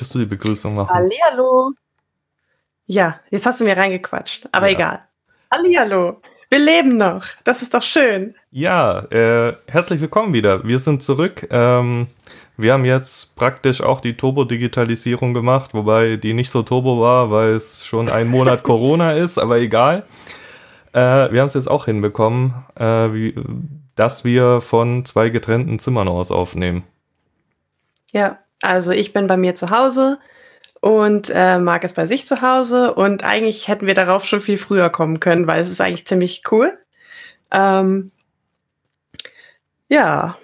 möchtest du die Begrüßung machen? Hallihallo. Ja, jetzt hast du mir reingequatscht, aber ja. egal. Hallihallo. Wir leben noch. Das ist doch schön. Ja, äh, herzlich willkommen wieder. Wir sind zurück. Ähm, wir haben jetzt praktisch auch die Turbo-Digitalisierung gemacht, wobei die nicht so turbo war, weil es schon ein Monat Corona ist, aber egal. Äh, wir haben es jetzt auch hinbekommen, äh, wie, dass wir von zwei getrennten Zimmern aus aufnehmen. Ja, also ich bin bei mir zu Hause und äh, Marc ist bei sich zu Hause und eigentlich hätten wir darauf schon viel früher kommen können, weil es ist eigentlich ziemlich cool. Ähm, ja,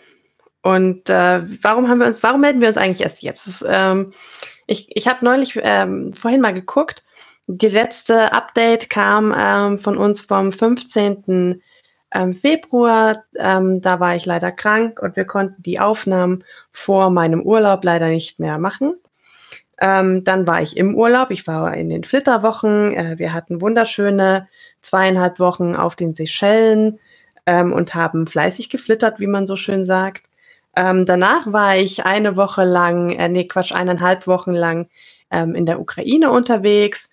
und äh, warum haben wir uns, warum melden wir uns eigentlich erst jetzt? Das, ähm, ich ich habe neulich ähm, vorhin mal geguckt. Die letzte Update kam ähm, von uns vom 15 ähm, Februar. Ähm, da war ich leider krank und wir konnten die Aufnahmen vor meinem Urlaub leider nicht mehr machen. Ähm, dann war ich im Urlaub. Ich war in den Flitterwochen. Äh, wir hatten wunderschöne zweieinhalb Wochen auf den Seychellen ähm, und haben fleißig geflittert, wie man so schön sagt. Ähm, danach war ich eine Woche lang, äh, nee, Quatsch, eineinhalb Wochen lang ähm, in der Ukraine unterwegs.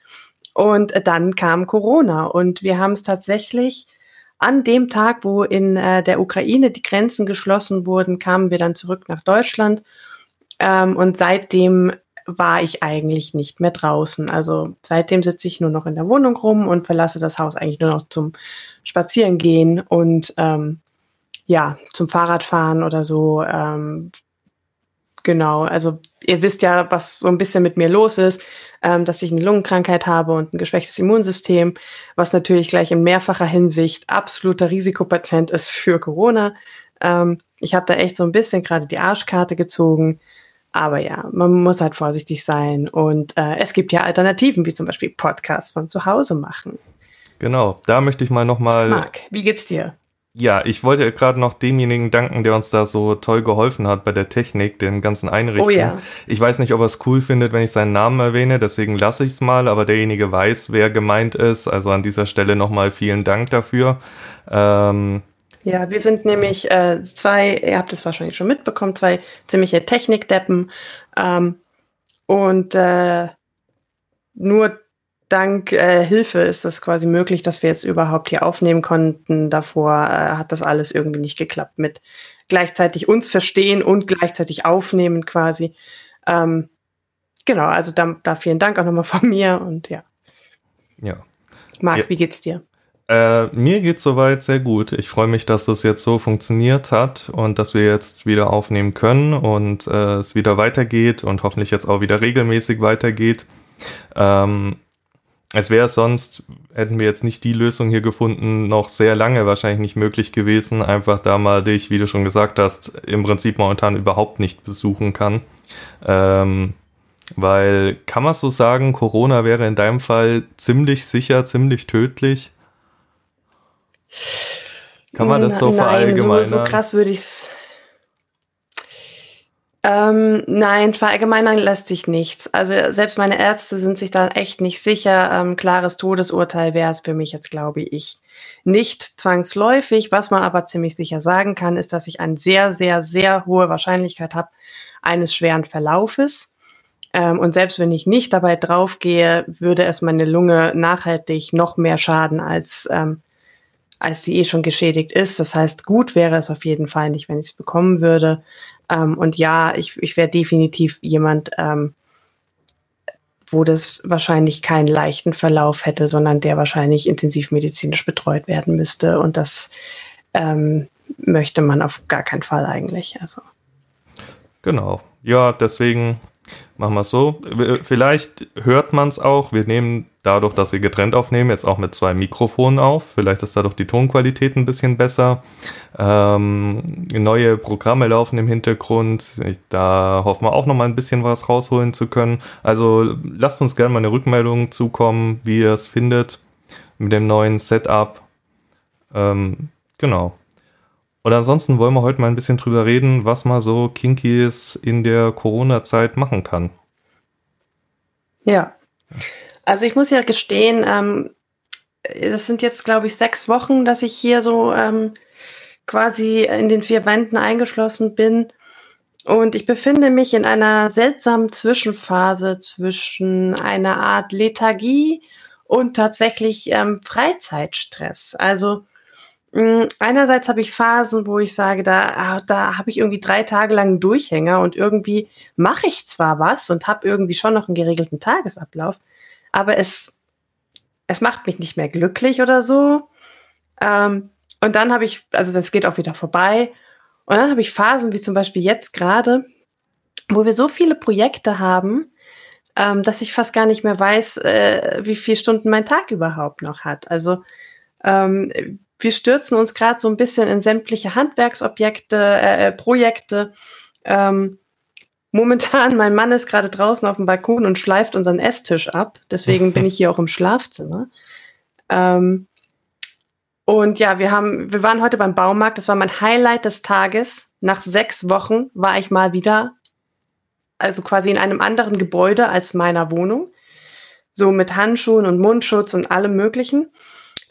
Und äh, dann kam Corona und wir haben es tatsächlich an dem Tag, wo in äh, der Ukraine die Grenzen geschlossen wurden, kamen wir dann zurück nach Deutschland. Ähm, und seitdem war ich eigentlich nicht mehr draußen. Also seitdem sitze ich nur noch in der Wohnung rum und verlasse das Haus eigentlich nur noch zum Spazierengehen und ähm, ja, zum Fahrradfahren oder so. Ähm, genau, also ihr wisst ja, was so ein bisschen mit mir los ist, ähm, dass ich eine Lungenkrankheit habe und ein geschwächtes Immunsystem, was natürlich gleich in mehrfacher Hinsicht absoluter Risikopatient ist für Corona. Ähm, ich habe da echt so ein bisschen gerade die Arschkarte gezogen. Aber ja, man muss halt vorsichtig sein. Und äh, es gibt ja Alternativen, wie zum Beispiel Podcasts von zu Hause machen. Genau, da möchte ich mal nochmal. Marc, wie geht's dir? Ja, ich wollte gerade noch demjenigen danken, der uns da so toll geholfen hat bei der Technik, dem ganzen Einrichten. Oh ja. Ich weiß nicht, ob er es cool findet, wenn ich seinen Namen erwähne, deswegen lasse ich es mal, aber derjenige weiß, wer gemeint ist. Also an dieser Stelle nochmal vielen Dank dafür. Ähm, ja, wir sind nämlich äh, zwei, ihr habt es wahrscheinlich schon mitbekommen, zwei ziemliche Technikdeppen. Ähm, und äh, nur dank äh, Hilfe ist das quasi möglich, dass wir jetzt überhaupt hier aufnehmen konnten. Davor äh, hat das alles irgendwie nicht geklappt mit gleichzeitig uns verstehen und gleichzeitig aufnehmen quasi. Ähm, genau, also da, da, vielen Dank auch nochmal von mir und ja. Ja. Marc, ja. wie geht's dir? Äh, mir geht's soweit sehr gut. Ich freue mich, dass das jetzt so funktioniert hat und dass wir jetzt wieder aufnehmen können und äh, es wieder weitergeht und hoffentlich jetzt auch wieder regelmäßig weitergeht. Ähm, es wäre sonst, hätten wir jetzt nicht die Lösung hier gefunden, noch sehr lange wahrscheinlich nicht möglich gewesen, einfach da mal dich, wie du schon gesagt hast, im Prinzip momentan überhaupt nicht besuchen kann. Ähm, weil, kann man so sagen, Corona wäre in deinem Fall ziemlich sicher, ziemlich tödlich? Kann man das so Nein, verallgemeinern? So, so krass würde ich es ähm, nein, verallgemeinern lässt sich nichts. Also selbst meine Ärzte sind sich da echt nicht sicher. Ähm, klares Todesurteil wäre es für mich jetzt, glaube ich, nicht zwangsläufig. Was man aber ziemlich sicher sagen kann, ist, dass ich eine sehr, sehr, sehr hohe Wahrscheinlichkeit habe eines schweren Verlaufes. Ähm, und selbst wenn ich nicht dabei draufgehe, würde es meine Lunge nachhaltig noch mehr schaden, als, ähm, als sie eh schon geschädigt ist. Das heißt, gut wäre es auf jeden Fall nicht, wenn ich es bekommen würde. Ähm, und ja, ich, ich wäre definitiv jemand, ähm, wo das wahrscheinlich keinen leichten Verlauf hätte, sondern der wahrscheinlich intensivmedizinisch betreut werden müsste. Und das ähm, möchte man auf gar keinen Fall eigentlich. Also. Genau. Ja, deswegen machen wir es so. Vielleicht hört man es auch. Wir nehmen dadurch, dass wir getrennt aufnehmen, jetzt auch mit zwei Mikrofonen auf. Vielleicht ist dadurch die Tonqualität ein bisschen besser. Ähm, neue Programme laufen im Hintergrund. Ich, da hoffen wir auch noch mal ein bisschen was rausholen zu können. Also lasst uns gerne mal eine Rückmeldung zukommen, wie ihr es findet mit dem neuen Setup. Ähm, genau. Und ansonsten wollen wir heute mal ein bisschen drüber reden, was man so Kinkies in der Corona-Zeit machen kann. Ja. Also ich muss ja gestehen, ähm, das sind jetzt, glaube ich, sechs Wochen, dass ich hier so ähm, quasi in den vier Wänden eingeschlossen bin. Und ich befinde mich in einer seltsamen Zwischenphase zwischen einer Art Lethargie und tatsächlich ähm, Freizeitstress. Also einerseits habe ich Phasen, wo ich sage, da, ah, da habe ich irgendwie drei Tage lang einen Durchhänger und irgendwie mache ich zwar was und habe irgendwie schon noch einen geregelten Tagesablauf, aber es, es macht mich nicht mehr glücklich oder so. Ähm, und dann habe ich, also das geht auch wieder vorbei. Und dann habe ich Phasen, wie zum Beispiel jetzt gerade, wo wir so viele Projekte haben, ähm, dass ich fast gar nicht mehr weiß, äh, wie viele Stunden mein Tag überhaupt noch hat. Also ähm, wir stürzen uns gerade so ein bisschen in sämtliche Handwerksobjekte, äh, äh Projekte. Ähm, momentan, mein Mann ist gerade draußen auf dem Balkon und schleift unseren Esstisch ab. Deswegen bin ich hier auch im Schlafzimmer. Ähm, und ja, wir haben, wir waren heute beim Baumarkt. Das war mein Highlight des Tages. Nach sechs Wochen war ich mal wieder, also quasi in einem anderen Gebäude als meiner Wohnung. So mit Handschuhen und Mundschutz und allem Möglichen.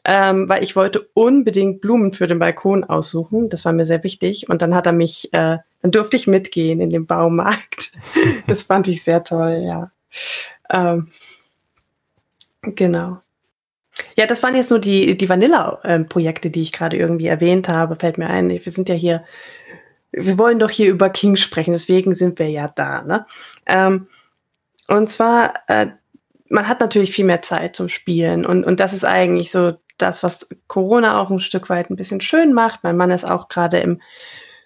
Ähm, weil ich wollte unbedingt Blumen für den Balkon aussuchen. Das war mir sehr wichtig. Und dann hat er mich, äh, dann durfte ich mitgehen in den Baumarkt. das fand ich sehr toll, ja. Ähm, genau. Ja, das waren jetzt nur die, die Vanilla-Projekte, die ich gerade irgendwie erwähnt habe, fällt mir ein. Wir sind ja hier, wir wollen doch hier über King sprechen, deswegen sind wir ja da. Ne? Ähm, und zwar, äh, man hat natürlich viel mehr Zeit zum Spielen und, und das ist eigentlich so das, was Corona auch ein Stück weit ein bisschen schön macht. Mein Mann ist auch gerade im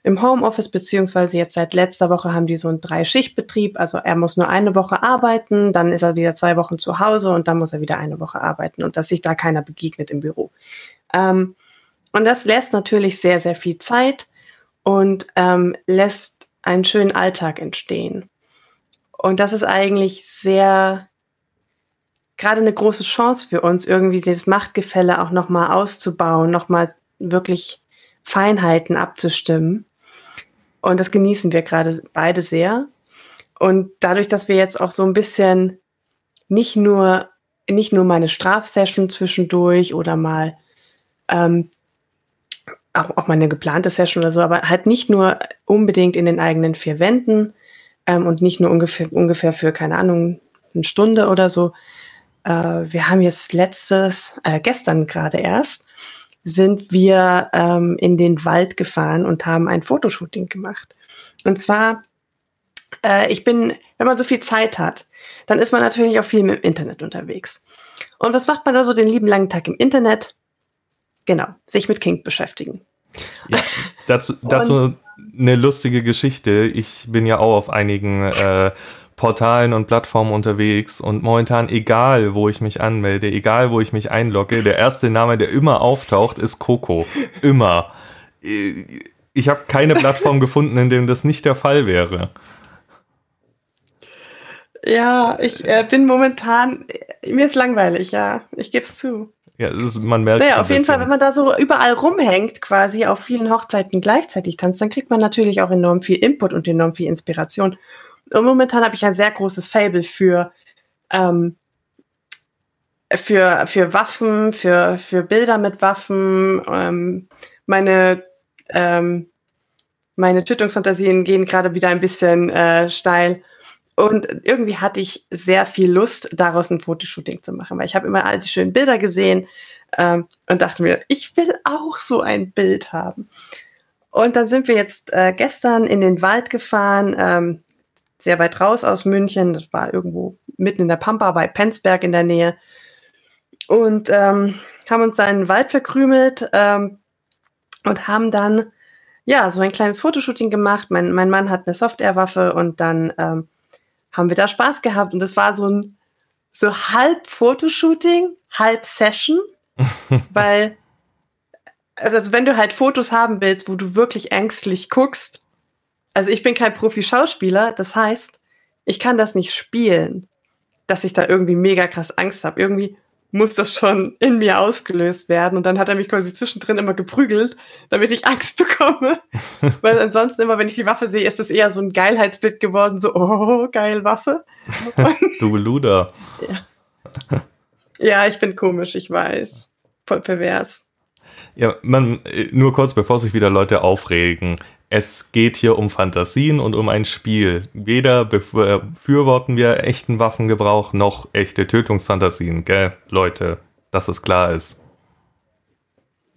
im Homeoffice, beziehungsweise jetzt seit letzter Woche haben die so einen Drei-Schicht-Betrieb. Also er muss nur eine Woche arbeiten, dann ist er wieder zwei Wochen zu Hause und dann muss er wieder eine Woche arbeiten und dass sich da keiner begegnet im Büro. Ähm, und das lässt natürlich sehr, sehr viel Zeit und ähm, lässt einen schönen Alltag entstehen. Und das ist eigentlich sehr, gerade eine große Chance für uns, irgendwie das Machtgefälle auch nochmal auszubauen, nochmal wirklich Feinheiten abzustimmen. Und das genießen wir gerade beide sehr. Und dadurch, dass wir jetzt auch so ein bisschen nicht nur, nicht nur meine Strafsession zwischendurch oder mal ähm, auch, auch meine geplante Session oder so, aber halt nicht nur unbedingt in den eigenen vier Wänden ähm, und nicht nur ungefähr, ungefähr für, keine Ahnung, eine Stunde oder so. Äh, wir haben jetzt letztes, äh, gestern gerade erst, sind wir ähm, in den Wald gefahren und haben ein Fotoshooting gemacht. Und zwar, äh, ich bin, wenn man so viel Zeit hat, dann ist man natürlich auch viel im Internet unterwegs. Und was macht man da so den lieben langen Tag im Internet? Genau, sich mit King beschäftigen. Ja, dazu, dazu eine lustige Geschichte. Ich bin ja auch auf einigen äh, Portalen und Plattformen unterwegs und momentan egal, wo ich mich anmelde, egal, wo ich mich einlogge, der erste Name, der immer auftaucht, ist Coco. Immer. Ich habe keine Plattform gefunden, in dem das nicht der Fall wäre. Ja, ich äh, bin momentan, mir ist langweilig, ja, ich gebe es zu. Ja, ist, man merkt. Naja, auf jeden Fall, wenn man da so überall rumhängt, quasi auf vielen Hochzeiten gleichzeitig tanzt, dann kriegt man natürlich auch enorm viel Input und enorm viel Inspiration. Momentan habe ich ein sehr großes Fable für, ähm, für, für Waffen, für, für Bilder mit Waffen. Ähm, meine, ähm, meine Tötungsfantasien gehen gerade wieder ein bisschen äh, steil. Und irgendwie hatte ich sehr viel Lust, daraus ein Fotoshooting zu machen, weil ich habe immer all die schönen Bilder gesehen ähm, und dachte mir, ich will auch so ein Bild haben. Und dann sind wir jetzt äh, gestern in den Wald gefahren, ähm, sehr weit raus aus München. Das war irgendwo mitten in der Pampa bei Penzberg in der Nähe. Und ähm, haben uns da in den Wald verkrümelt ähm, und haben dann ja so ein kleines Fotoshooting gemacht. Mein, mein Mann hat eine Softwarewaffe und dann ähm, haben wir da Spaß gehabt. Und das war so ein so halb Fotoshooting, halb Session, weil also wenn du halt Fotos haben willst, wo du wirklich ängstlich guckst, also ich bin kein Profi-Schauspieler, das heißt, ich kann das nicht spielen, dass ich da irgendwie mega krass Angst habe. Irgendwie muss das schon in mir ausgelöst werden. Und dann hat er mich quasi zwischendrin immer geprügelt, damit ich Angst bekomme. Weil ansonsten immer, wenn ich die Waffe sehe, ist es eher so ein Geilheitsbild geworden, so, oh, geil Waffe. du Luder. Ja. ja, ich bin komisch, ich weiß. Voll pervers. Ja, man, nur kurz bevor sich wieder Leute aufregen. Es geht hier um Fantasien und um ein Spiel. Weder befürworten wir echten Waffengebrauch noch echte Tötungsfantasien, gell, Leute, dass es klar ist.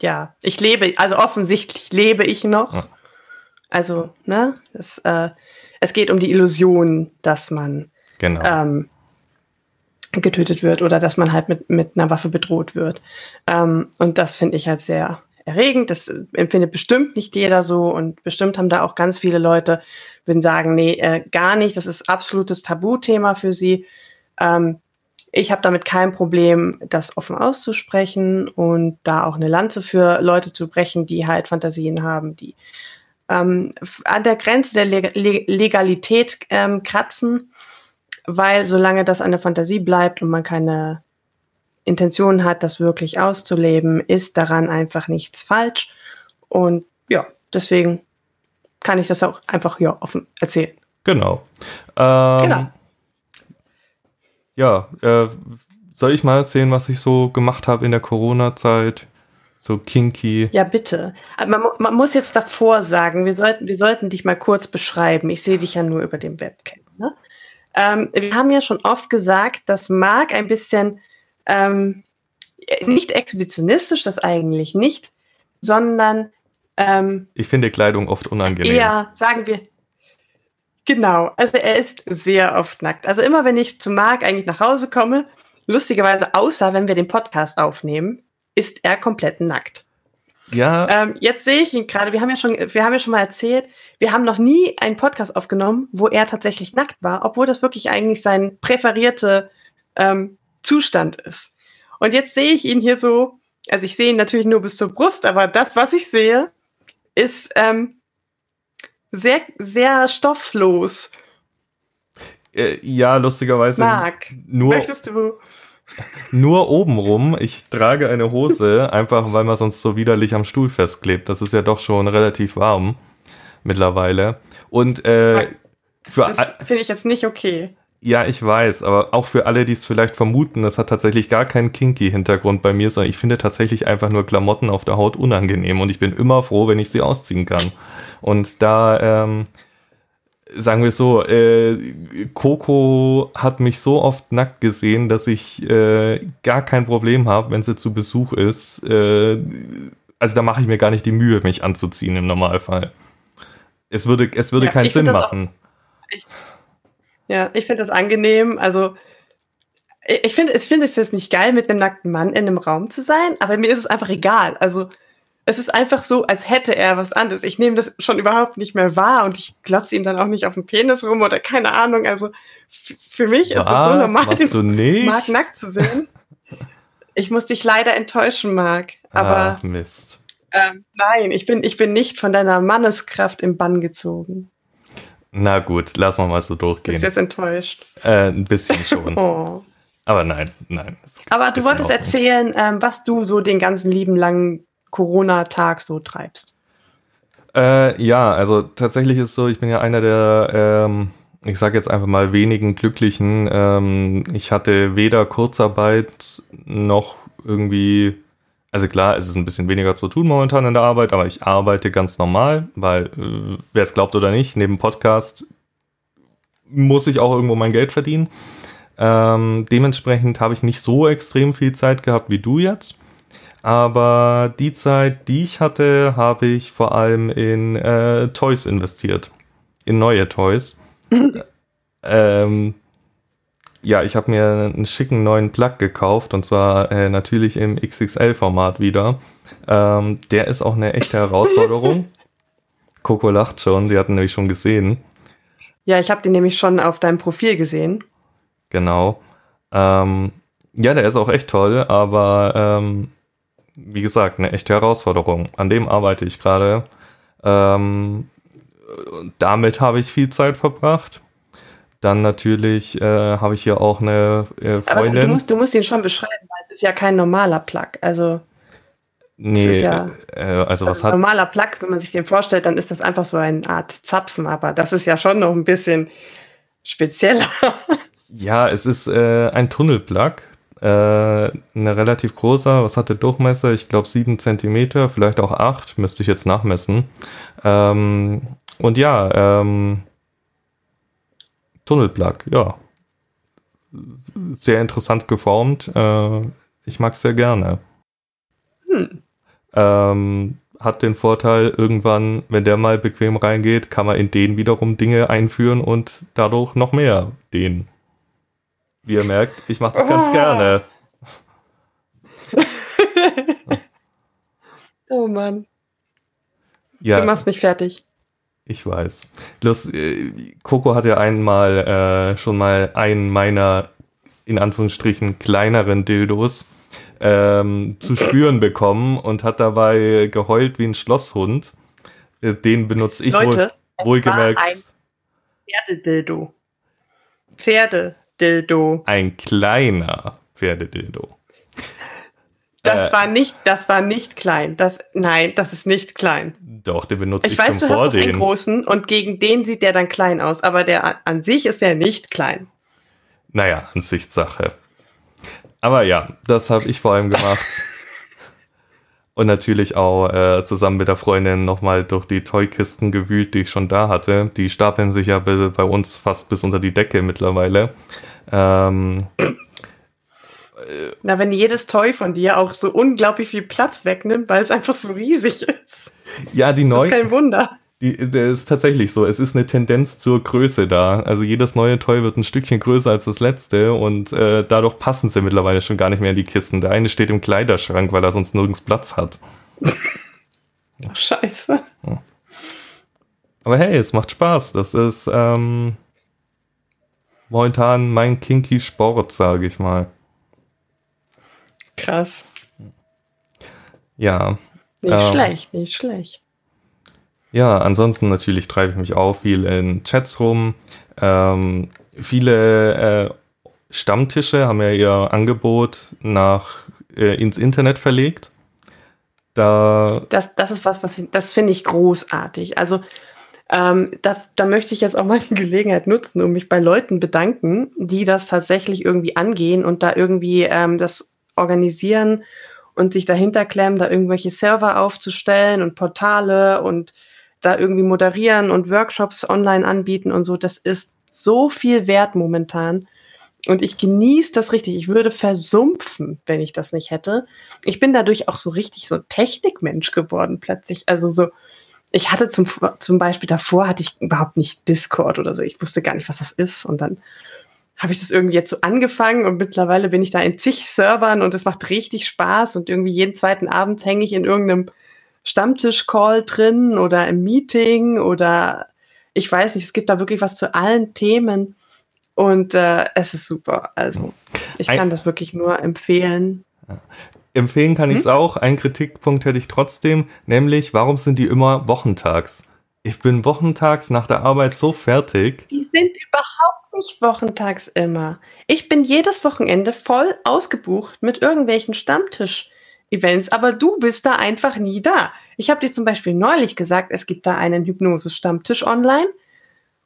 Ja, ich lebe, also offensichtlich lebe ich noch. Ja. Also, ne, es, äh, es geht um die Illusion, dass man genau. ähm, getötet wird oder dass man halt mit, mit einer Waffe bedroht wird. Ähm, und das finde ich halt sehr erregend. Das empfindet bestimmt nicht jeder so und bestimmt haben da auch ganz viele Leute, würden sagen, nee, äh, gar nicht. Das ist absolutes Tabuthema für sie. Ähm, ich habe damit kein Problem, das offen auszusprechen und da auch eine Lanze für Leute zu brechen, die halt Fantasien haben, die ähm, an der Grenze der Legalität ähm, kratzen, weil solange das eine Fantasie bleibt und man keine Intention hat, das wirklich auszuleben, ist daran einfach nichts falsch. Und ja, deswegen kann ich das auch einfach ja, offen erzählen. Genau. Ähm, genau. Ja, äh, soll ich mal erzählen, was ich so gemacht habe in der Corona-Zeit? So kinky. Ja, bitte. Man, man, muss jetzt davor sagen, wir sollten, wir sollten dich mal kurz beschreiben. Ich sehe dich ja nur über dem Webcam. Ne? Ähm, wir haben ja schon oft gesagt, dass Marc ein bisschen ähm, nicht exhibitionistisch, das eigentlich nicht, sondern ähm, ich finde Kleidung oft unangenehm. Ja, sagen wir. Genau, also er ist sehr oft nackt. Also immer wenn ich zu Marc eigentlich nach Hause komme, lustigerweise außer wenn wir den Podcast aufnehmen, ist er komplett nackt. Ja. Ähm, jetzt sehe ich ihn gerade. Wir haben ja schon, wir haben ja schon mal erzählt, wir haben noch nie einen Podcast aufgenommen, wo er tatsächlich nackt war, obwohl das wirklich eigentlich sein präferierte ähm, Zustand ist. Und jetzt sehe ich ihn hier so, also ich sehe ihn natürlich nur bis zur Brust, aber das, was ich sehe, ist ähm, sehr, sehr stofflos. Äh, ja, lustigerweise. Marc, nur, möchtest du nur obenrum. Ich trage eine Hose, einfach weil man sonst so widerlich am Stuhl festklebt. Das ist ja doch schon relativ warm mittlerweile. Und äh, das finde ich jetzt nicht okay. Ja, ich weiß, aber auch für alle, die es vielleicht vermuten, das hat tatsächlich gar keinen kinky Hintergrund bei mir, sondern ich finde tatsächlich einfach nur Klamotten auf der Haut unangenehm und ich bin immer froh, wenn ich sie ausziehen kann. Und da ähm, sagen wir so, äh, Coco hat mich so oft nackt gesehen, dass ich äh, gar kein Problem habe, wenn sie zu Besuch ist. Äh, also da mache ich mir gar nicht die Mühe, mich anzuziehen im Normalfall. Es würde, es würde ja, keinen Sinn machen. Auch, ich, ja, ich finde das angenehm. Also ich finde, ich finde es jetzt nicht geil, mit einem nackten Mann in einem Raum zu sein, aber mir ist es einfach egal. Also es ist einfach so, als hätte er was anderes. Ich nehme das schon überhaupt nicht mehr wahr und ich glotze ihm dann auch nicht auf den Penis rum oder keine Ahnung. Also für mich was? ist es so normal, du nicht? Marc nackt zu sehen. Ich muss dich leider enttäuschen, Marc. Aber Ach, Mist. Ähm, nein, ich bin, ich bin nicht von deiner Manneskraft im Bann gezogen. Na gut, lass mal mal so durchgehen. Bist du jetzt enttäuscht? Äh, ein bisschen schon. oh. Aber nein, nein. Aber du wolltest erzählen, ähm, was du so den ganzen lieben langen Corona-Tag so treibst? Äh, ja, also tatsächlich ist es so, ich bin ja einer der, ähm, ich sage jetzt einfach mal wenigen Glücklichen. Ähm, ich hatte weder Kurzarbeit noch irgendwie, also klar, es ist ein bisschen weniger zu tun momentan in der Arbeit, aber ich arbeite ganz normal, weil äh, wer es glaubt oder nicht, neben Podcast muss ich auch irgendwo mein Geld verdienen. Ähm, dementsprechend habe ich nicht so extrem viel Zeit gehabt wie du jetzt. Aber die Zeit, die ich hatte, habe ich vor allem in äh, Toys investiert. In neue Toys. ähm, ja, ich habe mir einen schicken neuen Plug gekauft und zwar äh, natürlich im XXL-Format wieder. Ähm, der ist auch eine echte Herausforderung. Coco lacht schon, die hatten nämlich schon gesehen. Ja, ich habe den nämlich schon auf deinem Profil gesehen. Genau. Ähm, ja, der ist auch echt toll, aber ähm, wie gesagt, eine echte Herausforderung. An dem arbeite ich gerade. Ähm, damit habe ich viel Zeit verbracht. Dann natürlich äh, habe ich hier auch eine äh, Freundin. Aber du musst, du musst ihn schon beschreiben, weil es ist ja kein normaler Plug. Also Nee, ja, äh, also was also hat. Ein normaler Plug, wenn man sich den vorstellt, dann ist das einfach so eine Art Zapfen, aber das ist ja schon noch ein bisschen spezieller. Ja, es ist äh, ein Tunnelplug Äh, eine relativ großer, was hat der Durchmesser? Ich glaube 7 cm, vielleicht auch 8, müsste ich jetzt nachmessen. Ähm, und ja, ähm, Tunnelplug, ja. Sehr interessant geformt. Äh, ich mag es sehr gerne. Hm. Ähm, hat den Vorteil, irgendwann, wenn der mal bequem reingeht, kann man in den wiederum Dinge einführen und dadurch noch mehr den. Wie ihr merkt, ich mache das ganz gerne. oh Mann. Ja. Du machst mich fertig. Ich weiß. Los, äh, Coco hat ja einmal äh, schon mal einen meiner in Anführungsstrichen kleineren Dildos ähm, zu spüren bekommen und hat dabei geheult wie ein Schlosshund. Äh, den benutze ich Leute, wohl, wohlgemerkt. Ein Pferdedildo. Pferdedildo. Ein kleiner Pferdedildo. Das äh, war nicht, das war nicht klein. Das, nein, das ist nicht klein. Doch, den benutze ich, ich weiß, zum du Vordehnen. Hast einen großen und gegen den sieht der dann klein aus, aber der an sich ist der nicht klein. Naja, Ansichtssache. Aber ja, das habe ich vor allem gemacht. und natürlich auch äh, zusammen mit der Freundin nochmal durch die Toykisten gewühlt, die ich schon da hatte. Die stapeln sich ja bei uns fast bis unter die Decke mittlerweile. Ähm, na, wenn jedes Toy von dir auch so unglaublich viel Platz wegnimmt, weil es einfach so riesig ist. Ja, die neuen. Das ist kein Wunder. Die, das ist tatsächlich so. Es ist eine Tendenz zur Größe da. Also jedes neue Toy wird ein Stückchen größer als das letzte und äh, dadurch passen sie mittlerweile schon gar nicht mehr in die Kisten. Der eine steht im Kleiderschrank, weil er sonst nirgends Platz hat. Ach, scheiße. Ja. Aber hey, es macht Spaß. Das ist ähm, momentan mein kinky Sport, sage ich mal. Krass. Ja. Nicht ähm, schlecht, nicht schlecht. Ja, ansonsten natürlich treibe ich mich auch viel in Chats rum. Ähm, viele äh, Stammtische haben ja ihr Angebot nach äh, ins Internet verlegt. Da das, das ist was, was das finde ich großartig. Also ähm, da, da möchte ich jetzt auch mal die Gelegenheit nutzen, um mich bei Leuten bedanken, die das tatsächlich irgendwie angehen und da irgendwie ähm, das organisieren und sich dahinter klemmen, da irgendwelche Server aufzustellen und Portale und da irgendwie moderieren und Workshops online anbieten und so. Das ist so viel wert momentan. Und ich genieße das richtig. Ich würde versumpfen, wenn ich das nicht hätte. Ich bin dadurch auch so richtig so Technikmensch geworden plötzlich. Also so, ich hatte zum, zum Beispiel davor hatte ich überhaupt nicht Discord oder so. Ich wusste gar nicht, was das ist. Und dann habe ich das irgendwie jetzt so angefangen und mittlerweile bin ich da in zig Servern und es macht richtig Spaß und irgendwie jeden zweiten Abend hänge ich in irgendeinem Stammtisch-Call drin oder im Meeting oder ich weiß nicht, es gibt da wirklich was zu allen Themen und äh, es ist super. Also ich kann Ein das wirklich nur empfehlen. Ja. Empfehlen kann hm? ich es auch. Ein Kritikpunkt hätte ich trotzdem, nämlich warum sind die immer wochentags? Ich bin wochentags nach der Arbeit so fertig. Die sind überhaupt nicht wochentags immer. Ich bin jedes Wochenende voll ausgebucht mit irgendwelchen Stammtisch-Events, aber du bist da einfach nie da. Ich habe dir zum Beispiel neulich gesagt, es gibt da einen Hypnose-Stammtisch online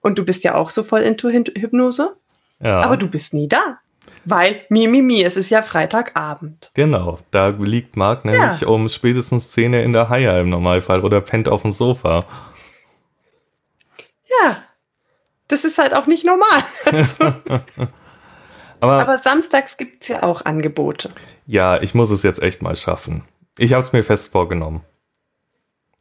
und du bist ja auch so voll into Hypnose. Ja. Aber du bist nie da. Weil, mi, mi, mi, es ist ja Freitagabend. Genau, da liegt Marc nämlich ja. um spätestens Szene in der Haie im Normalfall oder pennt auf dem Sofa. Ja, das ist halt auch nicht normal. Aber, Aber, samstags gibt es ja auch Angebote. Ja, ich muss es jetzt echt mal schaffen. Ich habe es mir fest vorgenommen.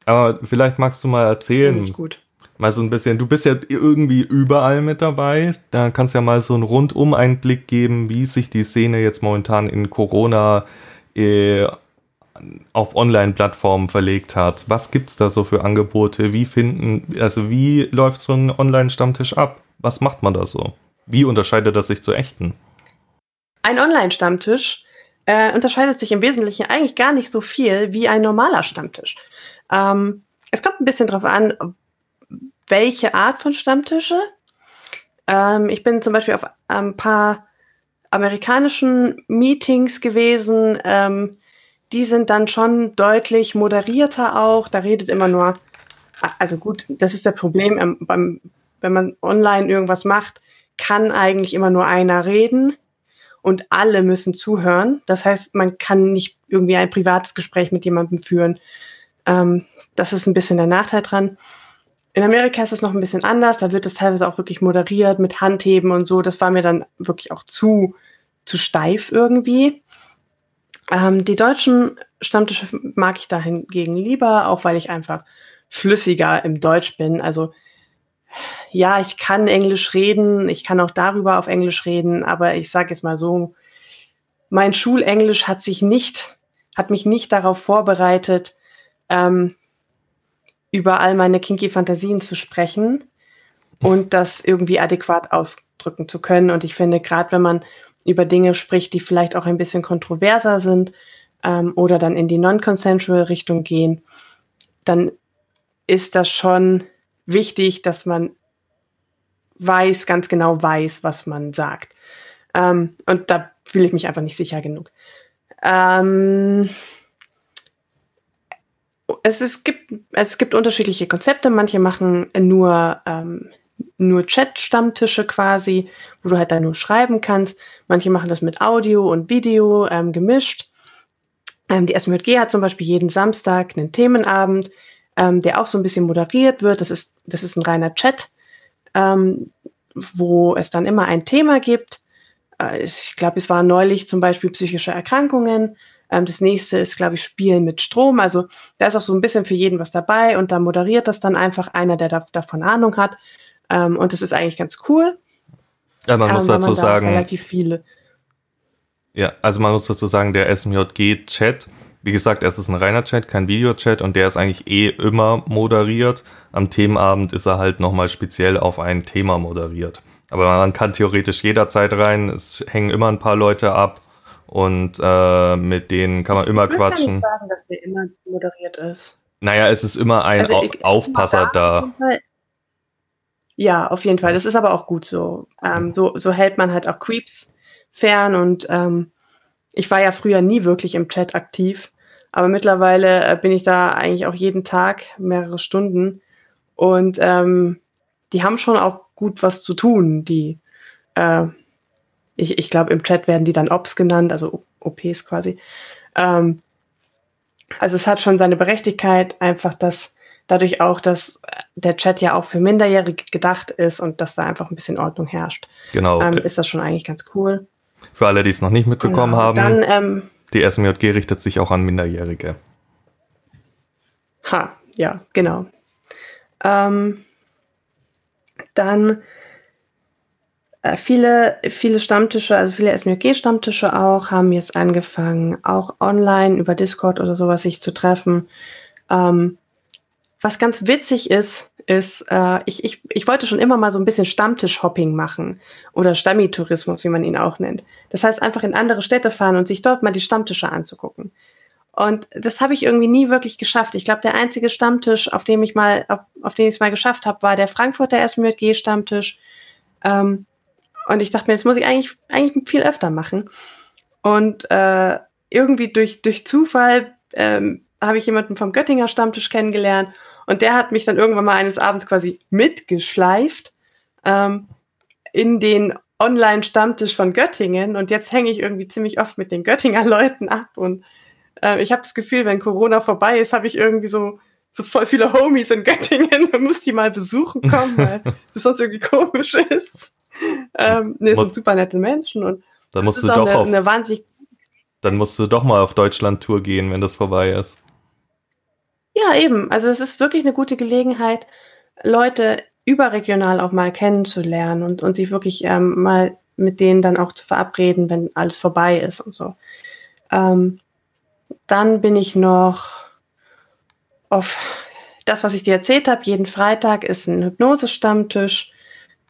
Aber vielleicht magst du mal erzählen. Gut. Mal so ein bisschen. Du bist ja irgendwie überall mit dabei. Da kannst du ja mal so einen Rundum-Einblick geben, wie sich die Szene jetzt momentan in Corona äh, auf Online-Plattformen verlegt hat. Was gibt es da so für Angebote? Wie finden, also wie läuft so ein Online-Stammtisch ab? Was macht man da so? Wie unterscheidet das sich zu echten? Ein Online-Stammtisch äh, unterscheidet sich im Wesentlichen eigentlich gar nicht so viel wie ein normaler Stammtisch. Ähm, es kommt ein bisschen drauf an, welche Art von Stammtische. Ähm, ich bin zum Beispiel auf ein paar amerikanischen Meetings gewesen, ähm, die sind dann schon deutlich moderierter auch. Da redet immer nur, also gut, das ist das Problem, ähm, beim, wenn man online irgendwas macht, kann eigentlich immer nur einer reden. und alle müssen zuhören. Das heißt, man kann nicht irgendwie ein privates Gespräch mit jemandem führen. Ähm, das ist ein bisschen der Nachteil dran. In Amerika ist es noch ein bisschen anders. Da wird es teilweise auch wirklich moderiert mit Handheben und so. Das war mir dann wirklich auch zu, zu steif irgendwie. Ähm, die deutschen Stammtische mag ich dahingegen lieber, auch weil ich einfach flüssiger im Deutsch bin. Also ja, ich kann Englisch reden, ich kann auch darüber auf Englisch reden, aber ich sage jetzt mal so, mein Schulenglisch hat sich nicht, hat mich nicht darauf vorbereitet, ähm, über all meine kinky Fantasien zu sprechen und das irgendwie adäquat ausdrücken zu können. Und ich finde, gerade wenn man über Dinge spricht, die vielleicht auch ein bisschen kontroverser sind ähm, oder dann in die non-consensual Richtung gehen, dann ist das schon wichtig, dass man weiß, ganz genau weiß, was man sagt. Ähm, und da fühle ich mich einfach nicht sicher genug. Ähm, es, es, gibt, es gibt unterschiedliche Konzepte. Manche machen nur, ähm, nur Chat-Stammtische quasi, wo du halt dann nur schreiben kannst. Manche machen das mit Audio und Video ähm, gemischt. Ähm, die SMJG hat zum Beispiel jeden Samstag einen Themenabend, ähm, der auch so ein bisschen moderiert wird. Das ist, das ist ein reiner Chat, ähm, wo es dann immer ein Thema gibt. Äh, ich glaube, es war neulich zum Beispiel psychische Erkrankungen. Ähm, das nächste ist, glaube ich, Spielen mit Strom. Also da ist auch so ein bisschen für jeden was dabei und da moderiert das dann einfach einer, der da, davon Ahnung hat. Ähm, und das ist eigentlich ganz cool. Ja, man muss ähm, dazu man sagen. Relativ viele. Ja, also man muss dazu sagen, der SMJG-Chat wie gesagt, es ist ein reiner Chat, kein Videochat und der ist eigentlich eh immer moderiert. Am Themenabend ist er halt nochmal speziell auf ein Thema moderiert. Aber man kann theoretisch jederzeit rein, es hängen immer ein paar Leute ab und äh, mit denen kann man immer ich quatschen. Ich kann nicht sagen, dass der immer moderiert ist. Naja, es ist immer ein also ich, Aufpasser da. Ja, auf jeden Fall. Das ist aber auch gut so. Ähm, so, so hält man halt auch Creeps fern und ähm, ich war ja früher nie wirklich im Chat aktiv, aber mittlerweile äh, bin ich da eigentlich auch jeden Tag mehrere Stunden und ähm, die haben schon auch gut was zu tun. Die, äh, ich, ich glaube, im Chat werden die dann Ops genannt, also OPs quasi. Ähm, also es hat schon seine Berechtigkeit, einfach, dass dadurch auch, dass der Chat ja auch für Minderjährige gedacht ist und dass da einfach ein bisschen Ordnung herrscht. Genau. Ähm, ist das schon eigentlich ganz cool. Für alle, die es noch nicht mitbekommen genau, haben, dann, ähm, die SMJG richtet sich auch an Minderjährige. Ha, ja, genau. Ähm, dann äh, viele, viele Stammtische, also viele SMJG-Stammtische auch, haben jetzt angefangen, auch online über Discord oder sowas sich zu treffen. Ähm, was ganz witzig ist, ist, äh, ich, ich, ich wollte schon immer mal so ein bisschen Stammtisch-Hopping machen oder Stammi-Tourismus, wie man ihn auch nennt. Das heißt, einfach in andere Städte fahren und sich dort mal die Stammtische anzugucken. Und das habe ich irgendwie nie wirklich geschafft. Ich glaube, der einzige Stammtisch, auf dem ich mal, auf, auf den ich es mal geschafft habe, war der Frankfurter SMJG-Stammtisch. Ähm, und ich dachte mir, das muss ich eigentlich, eigentlich viel öfter machen. Und äh, irgendwie durch, durch Zufall ähm, habe ich jemanden vom Göttinger Stammtisch kennengelernt und der hat mich dann irgendwann mal eines Abends quasi mitgeschleift ähm, in den Online-Stammtisch von Göttingen. Und jetzt hänge ich irgendwie ziemlich oft mit den Göttinger Leuten ab. Und äh, ich habe das Gefühl, wenn Corona vorbei ist, habe ich irgendwie so, so voll viele Homies in Göttingen und muss die mal besuchen kommen, weil das sonst irgendwie komisch ist. Ähm, ne, sind super nette Menschen und dann musst du doch eine, auf, eine wahnsinnig dann musst du doch mal auf Deutschland-Tour gehen, wenn das vorbei ist. Ja, eben. Also es ist wirklich eine gute Gelegenheit, Leute überregional auch mal kennenzulernen und, und sich wirklich ähm, mal mit denen dann auch zu verabreden, wenn alles vorbei ist und so. Ähm, dann bin ich noch auf das, was ich dir erzählt habe. Jeden Freitag ist ein Hypnose-Stammtisch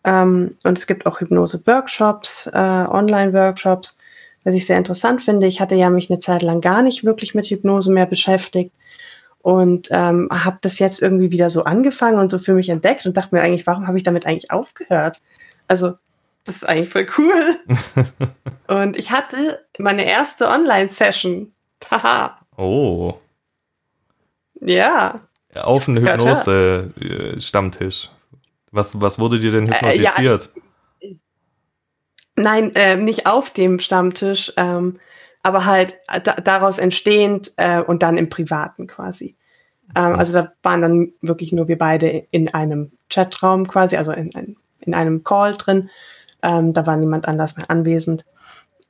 ähm, und es gibt auch Hypnose-Workshops, äh, Online-Workshops, was ich sehr interessant finde. Ich hatte ja mich eine Zeit lang gar nicht wirklich mit Hypnose mehr beschäftigt und ähm, habe das jetzt irgendwie wieder so angefangen und so für mich entdeckt und dachte mir eigentlich, warum habe ich damit eigentlich aufgehört? Also, das ist eigentlich voll cool. und ich hatte meine erste Online-Session. Haha. Oh. Ja. Auf einen Hypnose-Stammtisch. Was, was wurde dir denn hypnotisiert? Äh, ja, Nein, äh, nicht auf dem Stammtisch, ähm, aber halt da, daraus entstehend äh, und dann im Privaten quasi. Ähm, also da waren dann wirklich nur wir beide in einem Chatraum quasi, also in, in, in einem Call drin. Ähm, da war niemand anders mehr anwesend.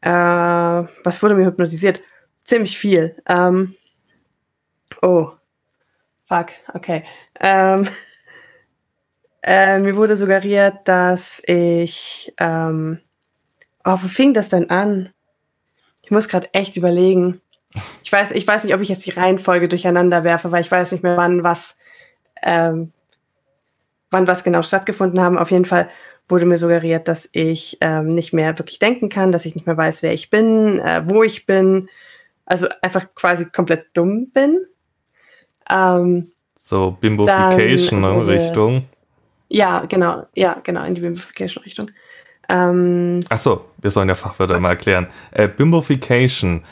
Äh, was wurde mir hypnotisiert? Ziemlich viel. Ähm, oh, fuck, okay. Ähm, äh, mir wurde suggeriert, dass ich, ähm, oh, wo fing das denn an? Ich muss gerade echt überlegen. Ich weiß, ich weiß nicht, ob ich jetzt die Reihenfolge durcheinander werfe, weil ich weiß nicht mehr, wann was, ähm, wann was genau stattgefunden haben. Auf jeden Fall wurde mir suggeriert, dass ich ähm, nicht mehr wirklich denken kann, dass ich nicht mehr weiß, wer ich bin, äh, wo ich bin, also einfach quasi komplett dumm bin. Ähm, so Bimbofication-Richtung. Ja, genau, ja, genau, in die Bimbofication-Richtung. Ähm, Achso, wir sollen ja Fachwörter mal erklären. Äh, Bimbofication.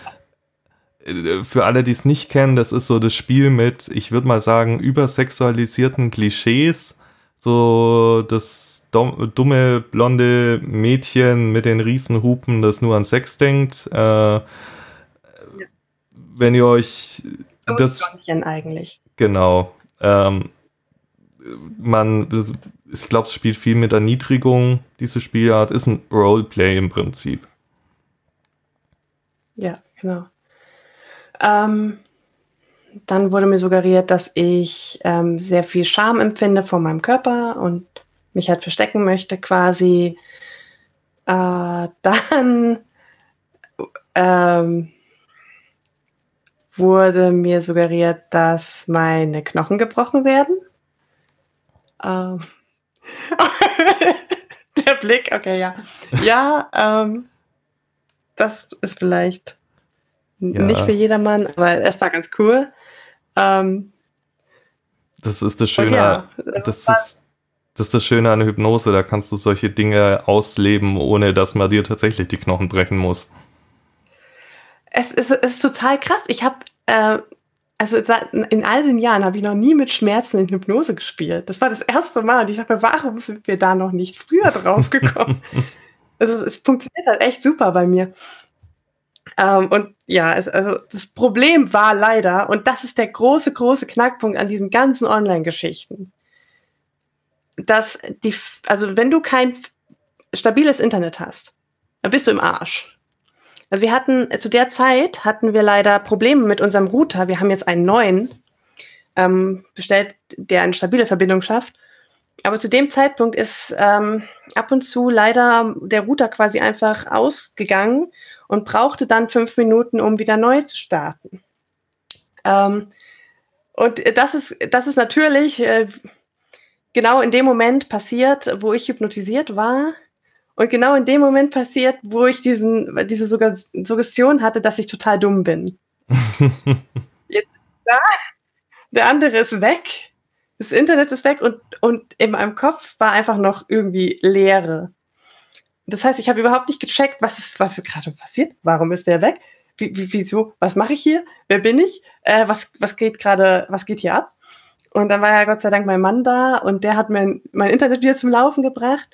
Äh, für alle, die es nicht kennen, das ist so das Spiel mit, ich würde mal sagen, übersexualisierten Klischees. So das dumme, blonde Mädchen mit den Riesenhupen, das nur an Sex denkt. Äh, ja. Wenn ihr euch das. eigentlich. Genau. Ähm, man, ich glaube, es spielt viel mit Erniedrigung, diese Spielart, ist ein Roleplay im Prinzip. Ja, genau. Ähm, dann wurde mir suggeriert, dass ich ähm, sehr viel Scham empfinde vor meinem Körper und mich halt verstecken möchte quasi. Äh, dann ähm, wurde mir suggeriert, dass meine Knochen gebrochen werden. Ähm. Der Blick, okay, ja. Ja, ähm, das ist vielleicht ja. nicht für jedermann, aber es war ganz cool. Ähm, das ist das Schöne, ja, das, ist, das ist das Schöne an Hypnose, da kannst du solche Dinge ausleben, ohne dass man dir tatsächlich die Knochen brechen muss. Es ist, es ist total krass. Ich habe äh, also in all den Jahren habe ich noch nie mit Schmerzen in Hypnose gespielt. Das war das erste Mal. Und ich dachte mir, warum sind wir da noch nicht früher drauf gekommen? also es funktioniert halt echt super bei mir. Ähm, und ja, es, also das Problem war leider, und das ist der große, große Knackpunkt an diesen ganzen Online-Geschichten, dass die, also wenn du kein stabiles Internet hast, dann bist du im Arsch. Also wir hatten, zu der Zeit hatten wir leider Probleme mit unserem Router. Wir haben jetzt einen neuen ähm, bestellt, der eine stabile Verbindung schafft. Aber zu dem Zeitpunkt ist ähm, ab und zu leider der Router quasi einfach ausgegangen und brauchte dann fünf Minuten, um wieder neu zu starten. Ähm, und das ist, das ist natürlich äh, genau in dem Moment passiert, wo ich hypnotisiert war. Und genau in dem Moment passiert, wo ich diesen, diese Suggestion hatte, dass ich total dumm bin. Jetzt da, der andere ist weg, das Internet ist weg und, und in meinem Kopf war einfach noch irgendwie Leere. Das heißt, ich habe überhaupt nicht gecheckt, was ist, was ist gerade passiert, warum ist der weg, wie, wie, wieso, was mache ich hier, wer bin ich, äh, was, was geht gerade, was geht hier ab? Und dann war ja Gott sei Dank mein Mann da und der hat mein, mein Internet wieder zum Laufen gebracht.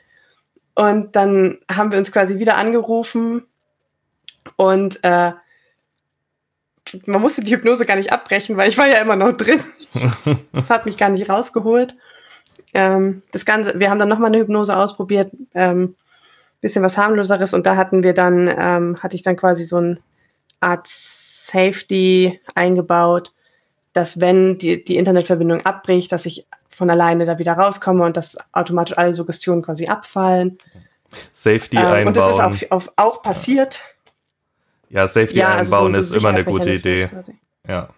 Und dann haben wir uns quasi wieder angerufen und äh, man musste die Hypnose gar nicht abbrechen, weil ich war ja immer noch drin. das hat mich gar nicht rausgeholt. Ähm, das Ganze, wir haben dann nochmal eine Hypnose ausprobiert, ähm, bisschen was harmloseres und da hatten wir dann, ähm, hatte ich dann quasi so eine Art Safety eingebaut, dass wenn die, die Internetverbindung abbricht, dass ich von alleine da wieder rauskomme und dass automatisch alle Suggestionen quasi abfallen. Safety ähm, einbauen. Und das ist auch, auch passiert. Ja, Safety ja, also einbauen so, ist immer eine gute Idee. Quasi. Ja.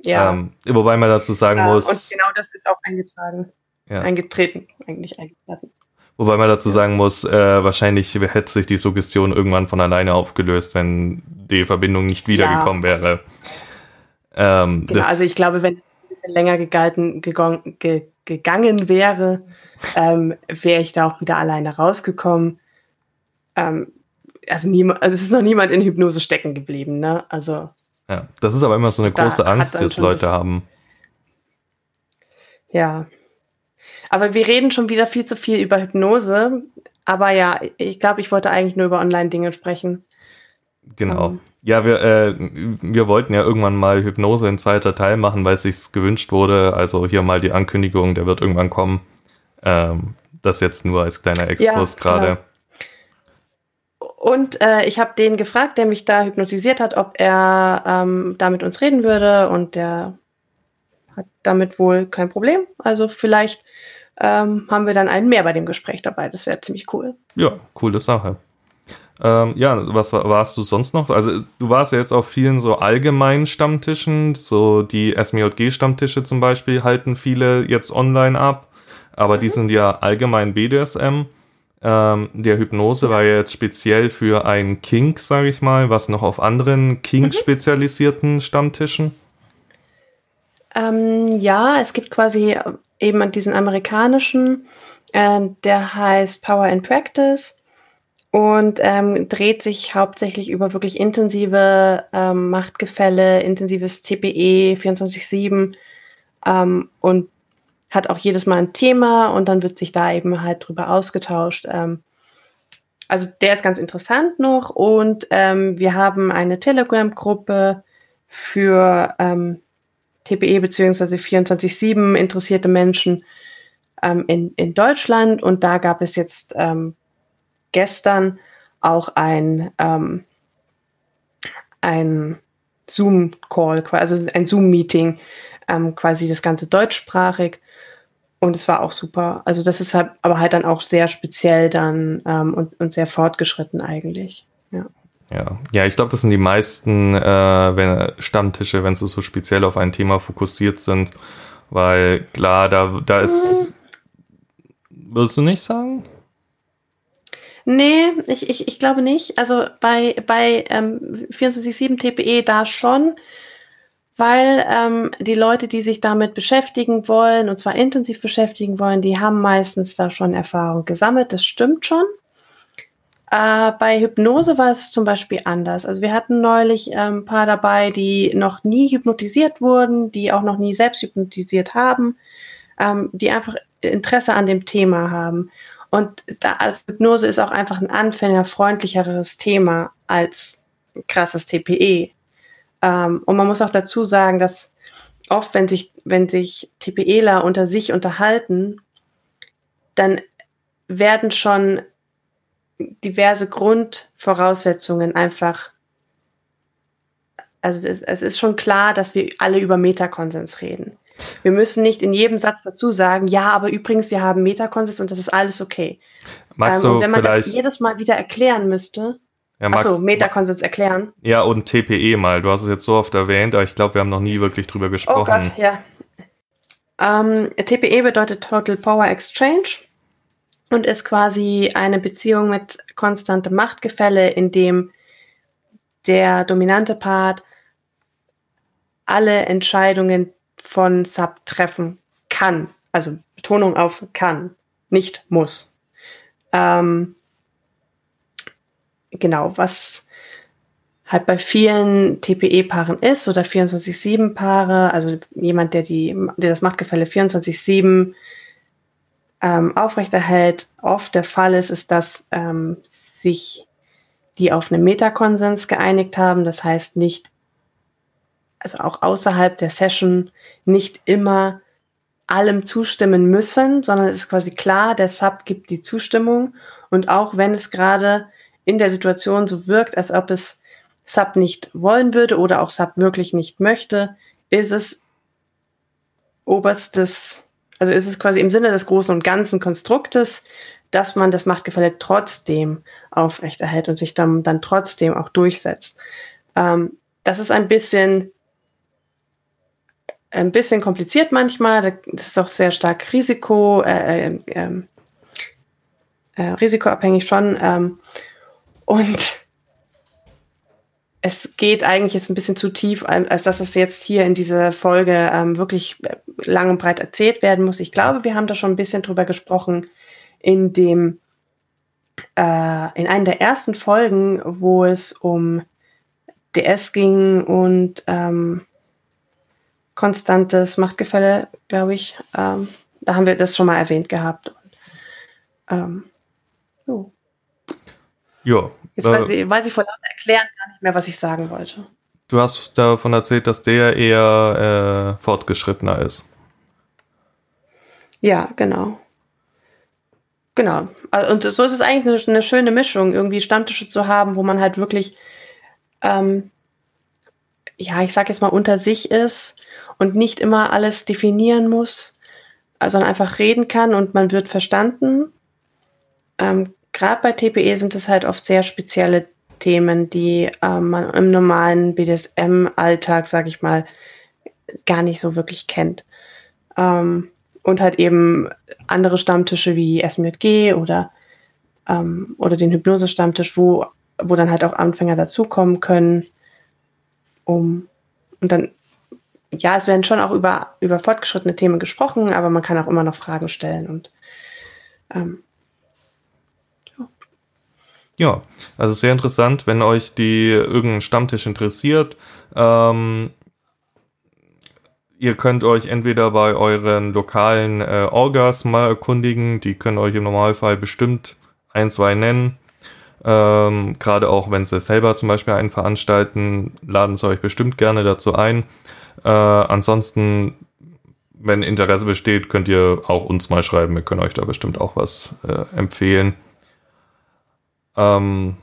Ja. Ähm, wobei man dazu sagen ja, muss. Und genau das ist auch eingetragen. Ja. Eingetreten, eigentlich eingetreten. Wobei man dazu sagen muss, äh, wahrscheinlich hätte sich die Suggestion irgendwann von alleine aufgelöst, wenn die Verbindung nicht wiedergekommen wäre. Ähm, genau, also ich glaube, wenn bisschen länger gegalten, gegangen, ge, gegangen wäre, ähm, wäre ich da auch wieder alleine rausgekommen. Ähm, also, niemand, also es ist noch niemand in Hypnose stecken geblieben, ne? Also. Ja, das ist aber immer so eine große Angst, die es Leute haben. Ja. Aber wir reden schon wieder viel zu viel über Hypnose. aber ja, ich glaube, ich wollte eigentlich nur über Online-Dinge sprechen. Genau. Um. Ähm. Ja, wir, äh, wir wollten ja irgendwann mal Hypnose in zweiter Teil machen, weil es sich gewünscht wurde. Also hier mal die Ankündigung, der wird irgendwann kommen. Ähm, das jetzt nur als kleiner Exkurs ja, gerade. Und äh, ich habe den gefragt, der mich da hypnotisiert hat, ob er ähm, da mit uns reden würde. Und der hat damit wohl kein Problem. Also vielleicht ähm, haben wir dann einen mehr bei dem Gespräch dabei. Das wäre ziemlich cool. Ja, coole Sache. Ähm, ja, was warst du sonst noch? Also du warst ja jetzt auf vielen so allgemeinen Stammtischen, so die SMJG-Stammtische zum Beispiel halten viele jetzt online ab, aber mhm. die sind ja allgemein BDSM. Ähm, der Hypnose war ja jetzt speziell für ein Kink, sage ich mal, was noch auf anderen Kink-spezialisierten Stammtischen? Ähm, ja, es gibt quasi eben diesen amerikanischen, äh, der heißt Power in Practice und ähm, dreht sich hauptsächlich über wirklich intensive ähm, Machtgefälle, intensives TPE 24-7 ähm, und hat auch jedes Mal ein Thema und dann wird sich da eben halt drüber ausgetauscht. Ähm, also der ist ganz interessant noch und ähm, wir haben eine Telegram-Gruppe für ähm, TPE bzw. 24-7 interessierte Menschen ähm, in, in Deutschland und da gab es jetzt ähm, gestern auch ein, ähm, ein Zoom-Call, also ein Zoom-Meeting, ähm, quasi das Ganze deutschsprachig. Und es war auch super. Also das ist halt, aber halt dann auch sehr speziell dann ähm, und, und sehr fortgeschritten eigentlich. Ja. Ja, ja ich glaube, das sind die meisten äh, wenn, Stammtische, wenn sie so speziell auf ein Thema fokussiert sind. Weil klar, da, da ist. Würdest du nicht sagen? Nee, ich, ich, ich glaube nicht. Also bei, bei ähm, 24-7 TPE da schon, weil ähm, die Leute, die sich damit beschäftigen wollen, und zwar intensiv beschäftigen wollen, die haben meistens da schon Erfahrung gesammelt. Das stimmt schon. Äh, bei Hypnose war es zum Beispiel anders. Also wir hatten neulich ähm, ein paar dabei, die noch nie hypnotisiert wurden, die auch noch nie selbst hypnotisiert haben, ähm, die einfach Interesse an dem Thema haben. Und da als Hypnose ist auch einfach ein anfängerfreundlicheres Thema als krasses TPE. Ähm, und man muss auch dazu sagen, dass oft, wenn sich, wenn sich TPEler unter sich unterhalten, dann werden schon diverse Grundvoraussetzungen einfach, also es, es ist schon klar, dass wir alle über Metakonsens reden. Wir müssen nicht in jedem Satz dazu sagen, ja, aber übrigens, wir haben Metakonsens und das ist alles okay. Magst ähm, du wenn man das jedes Mal wieder erklären müsste, ja, Achso, Metakonsens erklären. Ja, und TPE mal. Du hast es jetzt so oft erwähnt, aber ich glaube, wir haben noch nie wirklich drüber gesprochen. Oh Gott, ja. Ähm, TPE bedeutet Total Power Exchange und ist quasi eine Beziehung mit konstantem Machtgefälle, in dem der dominante Part alle Entscheidungen von Sub treffen kann. Also Betonung auf kann, nicht muss. Ähm, genau, was halt bei vielen TPE-Paaren ist oder 24-7-Paare, also jemand, der, die, der das Machtgefälle 24-7 ähm, aufrechterhält, oft der Fall ist, ist, dass ähm, sich die auf einen Metakonsens geeinigt haben. Das heißt nicht, also auch außerhalb der Session nicht immer allem zustimmen müssen, sondern es ist quasi klar, der Sub gibt die Zustimmung. Und auch wenn es gerade in der Situation so wirkt, als ob es Sub nicht wollen würde oder auch Sub wirklich nicht möchte, ist es oberstes, also ist es quasi im Sinne des großen und ganzen Konstruktes, dass man das Machtgefälle trotzdem aufrechterhält und sich dann, dann trotzdem auch durchsetzt. Ähm, das ist ein bisschen ein bisschen kompliziert manchmal. Das ist auch sehr stark Risiko, äh, äh, ähm, äh, risikoabhängig schon. Ähm, und es geht eigentlich jetzt ein bisschen zu tief, als dass es jetzt hier in dieser Folge ähm, wirklich äh, lang und breit erzählt werden muss. Ich glaube, wir haben da schon ein bisschen drüber gesprochen in dem äh, in einer der ersten Folgen, wo es um DS ging und ähm, konstantes Machtgefälle, glaube ich. Ähm, da haben wir das schon mal erwähnt gehabt. Ähm, So. Ja. Jetzt weiß, ich, weiß ich vor lauter Erklären gar nicht mehr, was ich sagen wollte. Du hast davon erzählt, dass der eher äh, fortgeschrittener ist. Ja, genau. Genau. Und so ist es eigentlich eine, eine schöne Mischung, irgendwie Stammtische zu haben, wo man halt wirklich, ähm, ja, ich sag jetzt mal, unter sich ist und nicht immer alles definieren muss, sondern einfach reden kann und man wird verstanden. Ähm, Gerade bei TPE sind es halt oft sehr spezielle Themen, die ähm, man im normalen BDSM-Alltag, sag ich mal, gar nicht so wirklich kennt. Ähm, und halt eben andere Stammtische wie SMJG oder, ähm, oder den Hypnose-Stammtisch, wo, wo dann halt auch Anfänger dazukommen können. Um, und dann, ja, es werden schon auch über, über fortgeschrittene Themen gesprochen, aber man kann auch immer noch Fragen stellen und ähm, ja, also sehr interessant, wenn euch die irgendein Stammtisch interessiert. Ähm, Ihr könnt euch entweder bei euren lokalen äh, Orgas mal erkundigen, die können euch im Normalfall bestimmt ein, zwei nennen. Ähm, Gerade auch wenn sie selber zum Beispiel einen veranstalten, laden sie euch bestimmt gerne dazu ein. Äh, ansonsten, wenn Interesse besteht, könnt ihr auch uns mal schreiben. Wir können euch da bestimmt auch was äh, empfehlen. Ähm,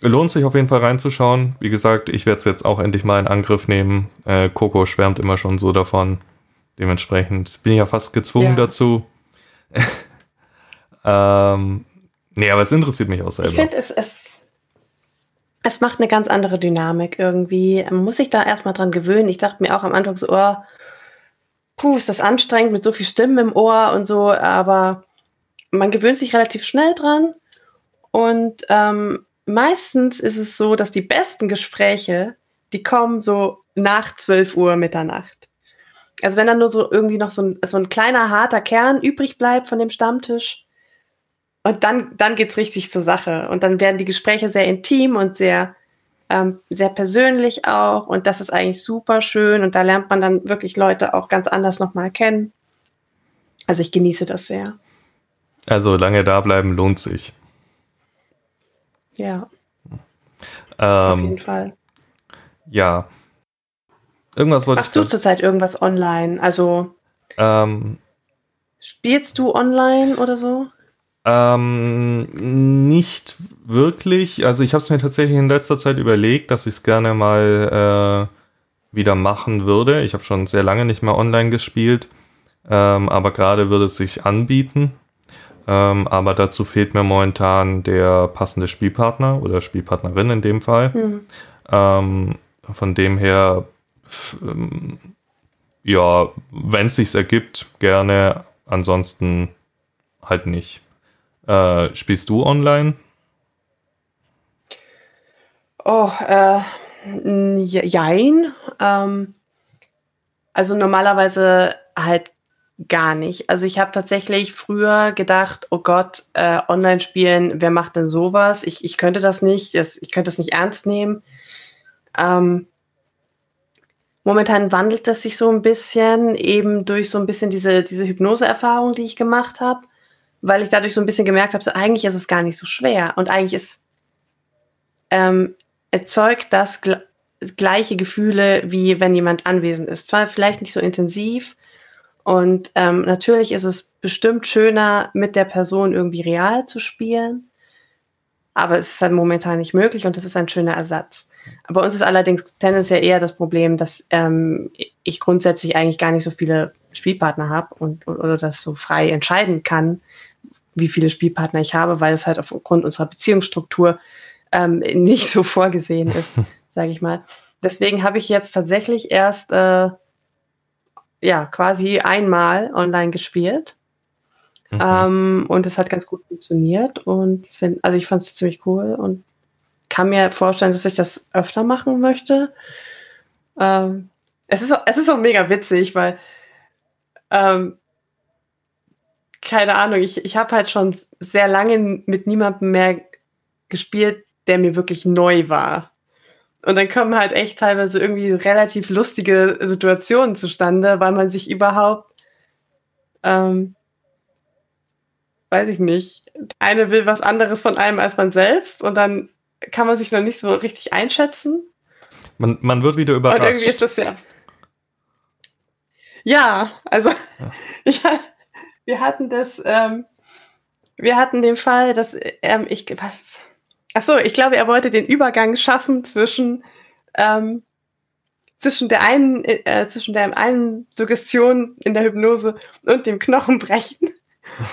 lohnt sich auf jeden Fall reinzuschauen. Wie gesagt, ich werde es jetzt auch endlich mal in Angriff nehmen. Äh, Coco schwärmt immer schon so davon. Dementsprechend bin ich ja fast gezwungen ja. dazu. ähm, nee, aber es interessiert mich auch selber. Ich finde, es, es, es macht eine ganz andere Dynamik irgendwie. Man muss sich da erstmal dran gewöhnen. Ich dachte mir auch am Anfang so, oh, puh, ist das anstrengend mit so viel Stimmen im Ohr und so, aber man gewöhnt sich relativ schnell dran. Und ähm, meistens ist es so, dass die besten Gespräche, die kommen so nach 12 Uhr Mitternacht. Also wenn dann nur so irgendwie noch so ein, so ein kleiner harter Kern übrig bleibt von dem Stammtisch. Und dann, dann geht's richtig zur Sache. Und dann werden die Gespräche sehr intim und sehr, ähm, sehr persönlich auch. Und das ist eigentlich super schön. Und da lernt man dann wirklich Leute auch ganz anders nochmal kennen. Also ich genieße das sehr. Also lange da bleiben lohnt sich. Ja. Ähm, Auf jeden Fall. Ja. Irgendwas wollte Machst du zurzeit irgendwas online? Also ähm, spielst du online oder so? Ähm, nicht wirklich. Also ich habe es mir tatsächlich in letzter Zeit überlegt, dass ich es gerne mal äh, wieder machen würde. Ich habe schon sehr lange nicht mehr online gespielt, ähm, aber gerade würde es sich anbieten. Ähm, aber dazu fehlt mir momentan der passende Spielpartner oder Spielpartnerin in dem Fall. Mhm. Von dem her, ähm, ja, wenn es sich ergibt, gerne. Ansonsten halt nicht. Äh, spielst du online? Oh, äh, jein. Ähm, also normalerweise halt gar nicht. Also ich habe tatsächlich früher gedacht, oh Gott, äh, Online-Spielen, wer macht denn sowas? Ich, ich könnte das nicht, das, ich könnte das nicht ernst nehmen. Ähm, momentan wandelt das sich so ein bisschen, eben durch so ein bisschen diese, diese Hypnose-Erfahrung, die ich gemacht habe, weil ich dadurch so ein bisschen gemerkt habe, so eigentlich ist es gar nicht so schwer und eigentlich ist ähm, erzeugt das gl gleiche Gefühle, wie wenn jemand anwesend ist. Zwar vielleicht nicht so intensiv, und ähm, natürlich ist es bestimmt schöner, mit der Person irgendwie real zu spielen. Aber es ist halt momentan nicht möglich und das ist ein schöner Ersatz. Bei uns ist allerdings tendenziell eher das Problem, dass ähm, ich grundsätzlich eigentlich gar nicht so viele Spielpartner habe und oder das so frei entscheiden kann, wie viele Spielpartner ich habe, weil es halt aufgrund unserer Beziehungsstruktur ähm, nicht so vorgesehen ist, sage ich mal. Deswegen habe ich jetzt tatsächlich erst äh, ja quasi einmal online gespielt. Mhm. Ähm, und es hat ganz gut funktioniert und find, also ich fand es ziemlich cool und kann mir vorstellen, dass ich das öfter machen möchte. Ähm, es, ist, es ist auch mega witzig, weil ähm, keine Ahnung, ich, ich habe halt schon sehr lange mit niemandem mehr gespielt, der mir wirklich neu war. Und dann kommen halt echt teilweise irgendwie relativ lustige Situationen zustande, weil man sich überhaupt, ähm, weiß ich nicht, eine will was anderes von einem als man selbst und dann kann man sich noch nicht so richtig einschätzen. Man, man wird wieder überrascht. Und irgendwie ist das ja. Ja, also ja. Ich, wir hatten das, ähm, wir hatten den Fall, dass ähm, ich, ach so, ich glaube, er wollte den Übergang schaffen zwischen ähm, zwischen der einen, äh, zwischen der einen Suggestion in der Hypnose und dem Knochenbrechen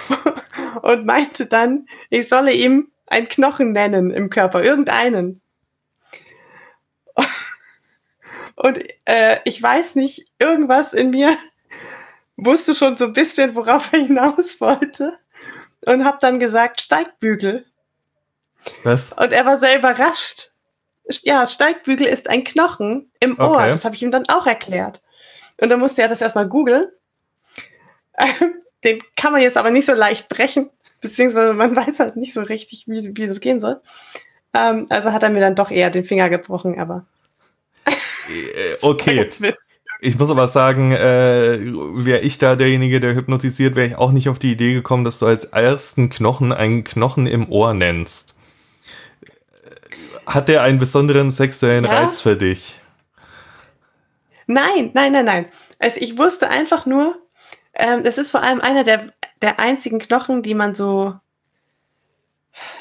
und meinte dann, ich solle ihm einen Knochen nennen im Körper, irgendeinen. Und äh, ich weiß nicht, irgendwas in mir wusste schon so ein bisschen, worauf er hinaus wollte und habe dann gesagt, Steigbügel. Was? Und er war sehr überrascht ja, Steigbügel ist ein Knochen im Ohr. Okay. Das habe ich ihm dann auch erklärt. Und dann musste er das erstmal googeln. Den kann man jetzt aber nicht so leicht brechen, beziehungsweise man weiß halt nicht so richtig, wie, wie das gehen soll. Ähm, also hat er mir dann doch eher den Finger gebrochen, aber. Äh, okay. Ich muss aber sagen, äh, wäre ich da derjenige, der hypnotisiert, wäre ich auch nicht auf die Idee gekommen, dass du als ersten Knochen einen Knochen im Ohr nennst. Hat der einen besonderen sexuellen ja? Reiz für dich? Nein, nein, nein, nein. Also ich wusste einfach nur, ähm, das ist vor allem einer der, der einzigen Knochen, die man so.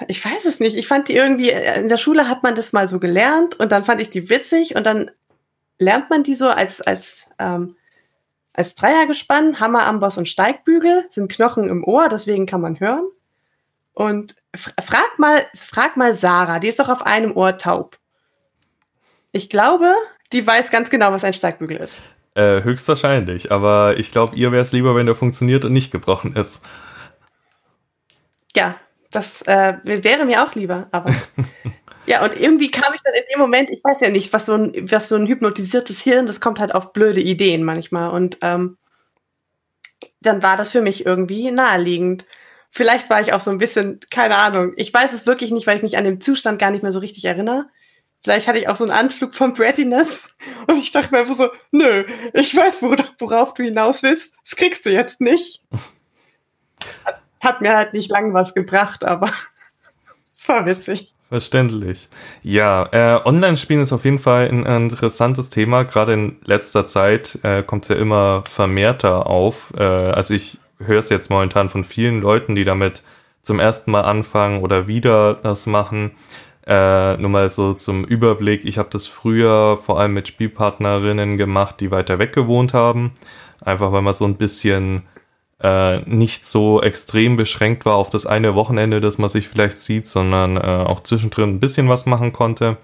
Ich weiß es nicht. Ich fand die irgendwie, äh, in der Schule hat man das mal so gelernt und dann fand ich die witzig und dann lernt man die so als, als, ähm, als Dreiergespann, Hammer, Amboss und Steigbügel, sind Knochen im Ohr, deswegen kann man hören. Und frag mal, frag mal Sarah, die ist doch auf einem Ohr taub. Ich glaube, die weiß ganz genau, was ein Steigbügel ist. Äh, höchstwahrscheinlich, aber ich glaube, ihr wäre es lieber, wenn der funktioniert und nicht gebrochen ist. Ja, das äh, wäre mir auch lieber, aber. ja, und irgendwie kam ich dann in dem Moment, ich weiß ja nicht, was so ein, was so ein hypnotisiertes Hirn, das kommt halt auf blöde Ideen manchmal. Und ähm, dann war das für mich irgendwie naheliegend. Vielleicht war ich auch so ein bisschen, keine Ahnung. Ich weiß es wirklich nicht, weil ich mich an den Zustand gar nicht mehr so richtig erinnere. Vielleicht hatte ich auch so einen Anflug von Brattiness und ich dachte mir einfach so, nö, ich weiß, worauf du hinaus willst. Das kriegst du jetzt nicht. Hat, hat mir halt nicht lang was gebracht, aber es war witzig. Verständlich. Ja, äh, Online-Spielen ist auf jeden Fall ein, interessantes Thema. Gerade in letzter Zeit äh, kommt es ja immer vermehrter auf. Äh, also ich höre es jetzt momentan von vielen Leuten, die damit zum ersten Mal anfangen oder wieder das machen. Äh, nur mal so zum Überblick. Ich habe das früher vor allem mit Spielpartnerinnen gemacht, die weiter weg gewohnt haben. Einfach weil man so ein bisschen äh, nicht so extrem beschränkt war auf das eine Wochenende, das man sich vielleicht sieht, sondern äh, auch zwischendrin ein bisschen was machen konnte.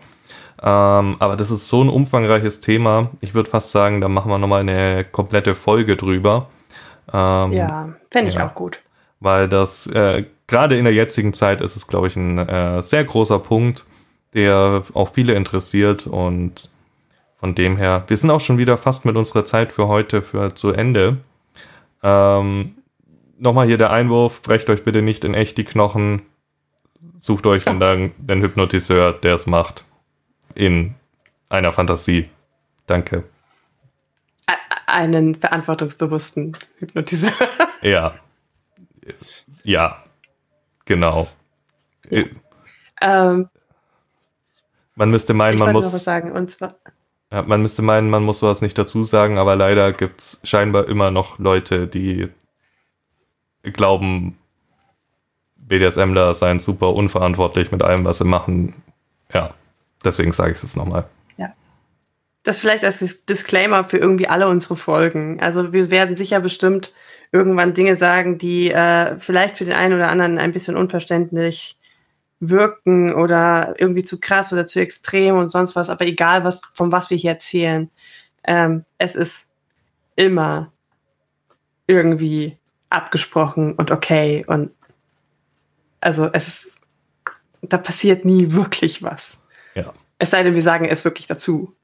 Ähm, aber das ist so ein umfangreiches Thema. Ich würde fast sagen, da machen wir nochmal eine komplette Folge drüber. Ähm, ja, fände ich ja, auch gut. Weil das, äh, gerade in der jetzigen Zeit ist es, glaube ich, ein äh, sehr großer Punkt, der auch viele interessiert und von dem her, wir sind auch schon wieder fast mit unserer Zeit für heute für zu Ende. Ähm, Nochmal hier der Einwurf, brecht euch bitte nicht in echt die Knochen. Sucht euch ja. dann den Hypnotiseur, der es macht. In einer Fantasie. Danke einen verantwortungsbewussten Hypnotiseur. Ja. Ja. Genau. Ja. Ähm, man müsste meinen, man muss. sagen, und zwar. Ja, man müsste meinen, man muss sowas nicht dazu sagen, aber leider gibt es scheinbar immer noch Leute, die glauben, BDSMler seien super unverantwortlich mit allem, was sie machen. Ja, deswegen sage ich es jetzt nochmal. Das vielleicht als Disclaimer für irgendwie alle unsere Folgen. Also wir werden sicher bestimmt irgendwann Dinge sagen, die äh, vielleicht für den einen oder anderen ein bisschen unverständlich wirken oder irgendwie zu krass oder zu extrem und sonst was. Aber egal, was, von was wir hier erzählen, ähm, es ist immer irgendwie abgesprochen und okay und also es ist, da passiert nie wirklich was. Ja. Es sei denn, wir sagen es wirklich dazu.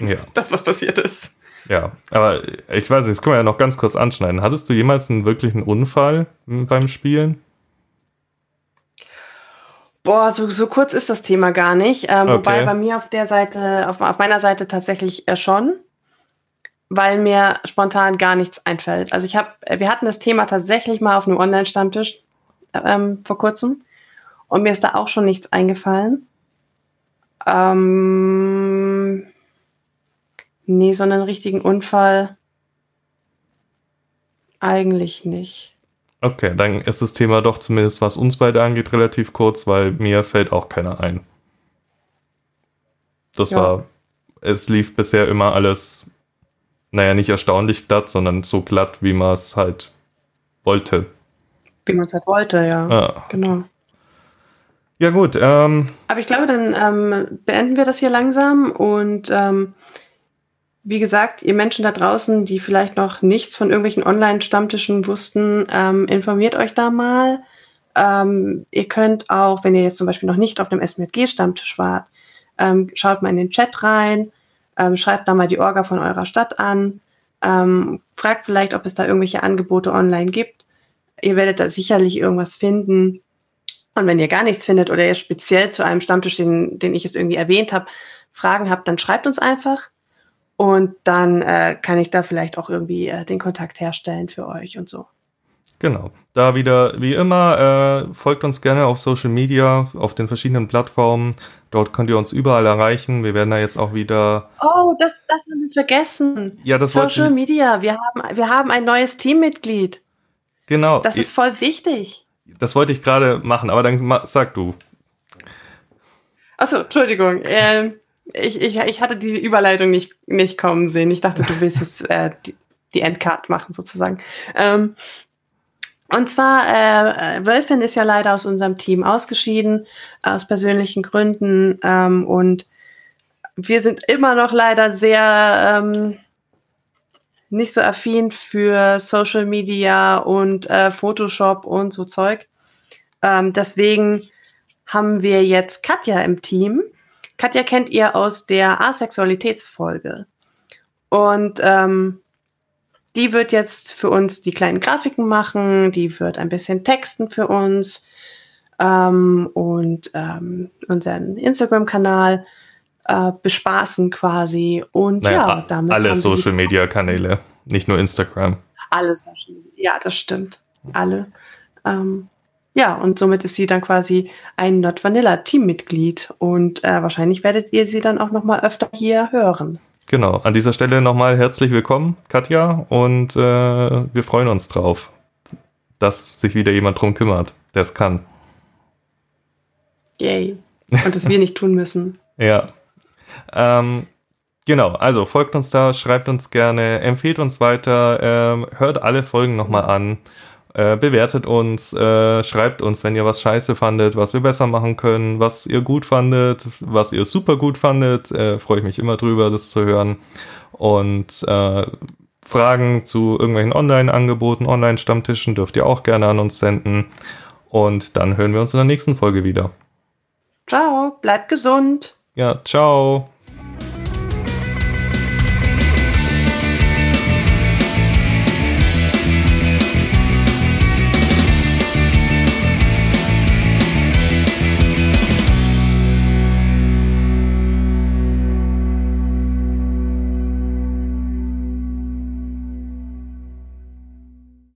Ja. das, was passiert ist. Ja, aber ich weiß nicht, das können wir ja noch ganz kurz anschneiden. Hattest du jemals einen wirklichen Unfall beim Spielen? Boah, so, so kurz ist das Thema gar nicht. Ähm, okay. Wobei bei mir auf der Seite, auf, auf meiner Seite tatsächlich äh, schon, weil mir spontan gar nichts einfällt. Also ich habe, wir hatten das Thema tatsächlich mal auf einem Online-Stammtisch. ähm, vor kurzem. Und mir ist da auch schon nichts eingefallen. Ähm, nee, so einen richtigen Unfall eigentlich nicht. Okay, dann ist das Thema doch zumindest, was uns beide angeht, relativ kurz, weil mir fällt auch keiner ein. Das ja. war, es lief bisher immer alles, naja, nicht erstaunlich glatt, sondern so glatt, wie man es halt wollte. Wie man es halt wollte, ja. ja. Genau. Ja, gut. Ähm, Aber ich glaube, dann ähm, beenden wir das hier langsam und ähm, wie gesagt, ihr Menschen da draußen, die vielleicht noch nichts von irgendwelchen Online-Stammtischen wussten, ähm, informiert euch da mal. Ähm, ihr könnt auch, wenn ihr jetzt zum Beispiel noch nicht auf dem SMG-Stammtisch wart, ähm, schaut mal in den Chat rein, ähm, schreibt da mal die Orga von eurer Stadt an, ähm, fragt vielleicht, ob es da irgendwelche Angebote online gibt. Ihr werdet da sicherlich irgendwas finden. Und wenn ihr gar nichts findet oder ihr speziell zu einem Stammtisch, den, den ich jetzt irgendwie erwähnt habe, Fragen habt, dann schreibt uns einfach. Und dann äh, kann ich da vielleicht auch irgendwie äh, den Kontakt herstellen für euch und so. Genau. Da wieder, wie immer, äh, folgt uns gerne auf Social Media, auf den verschiedenen Plattformen. Dort könnt ihr uns überall erreichen. Wir werden da jetzt auch wieder. Oh, das, das haben wir vergessen. Ja, das Social Media. Wir haben, wir haben ein neues Teammitglied. Genau. Das ist voll wichtig. Das wollte ich gerade machen, aber dann sag du. Achso, Entschuldigung. Ähm, ich, ich, ich hatte die Überleitung nicht, nicht kommen sehen. Ich dachte, du willst jetzt äh, die, die Endcard machen, sozusagen. Ähm, und zwar, äh, Wölfin ist ja leider aus unserem Team ausgeschieden, aus persönlichen Gründen. Ähm, und wir sind immer noch leider sehr ähm, nicht so affin für Social Media und äh, Photoshop und so Zeug. Ähm, deswegen haben wir jetzt Katja im Team. Katja kennt ihr aus der Asexualitätsfolge. Und ähm, die wird jetzt für uns die kleinen Grafiken machen, die wird ein bisschen texten für uns ähm, und ähm, unseren Instagram-Kanal äh, bespaßen quasi. Und naja, ja, damit. Alle Social-Media-Kanäle, nicht nur Instagram. Alle Social Media, ja, das stimmt. Alle. Ähm, ja, und somit ist sie dann quasi ein Not Vanilla Teammitglied und äh, wahrscheinlich werdet ihr sie dann auch noch mal öfter hier hören. Genau, an dieser Stelle nochmal herzlich willkommen, Katja, und äh, wir freuen uns drauf, dass sich wieder jemand drum kümmert, der es kann. Yay. Und dass wir nicht tun müssen. Ja. Ähm, genau, also folgt uns da, schreibt uns gerne, empfehlt uns weiter, ähm, hört alle Folgen nochmal an äh, bewertet uns, äh, schreibt uns, wenn ihr was scheiße fandet, was wir besser machen können, was ihr gut fandet, was ihr super gut fandet. Äh, Freue ich mich immer drüber, das zu hören. Und äh, Fragen zu irgendwelchen Online-Angeboten, Online-Stammtischen dürft ihr auch gerne an uns senden. Und dann hören wir uns in der nächsten Folge wieder. Ciao, bleibt gesund. Ja, ciao.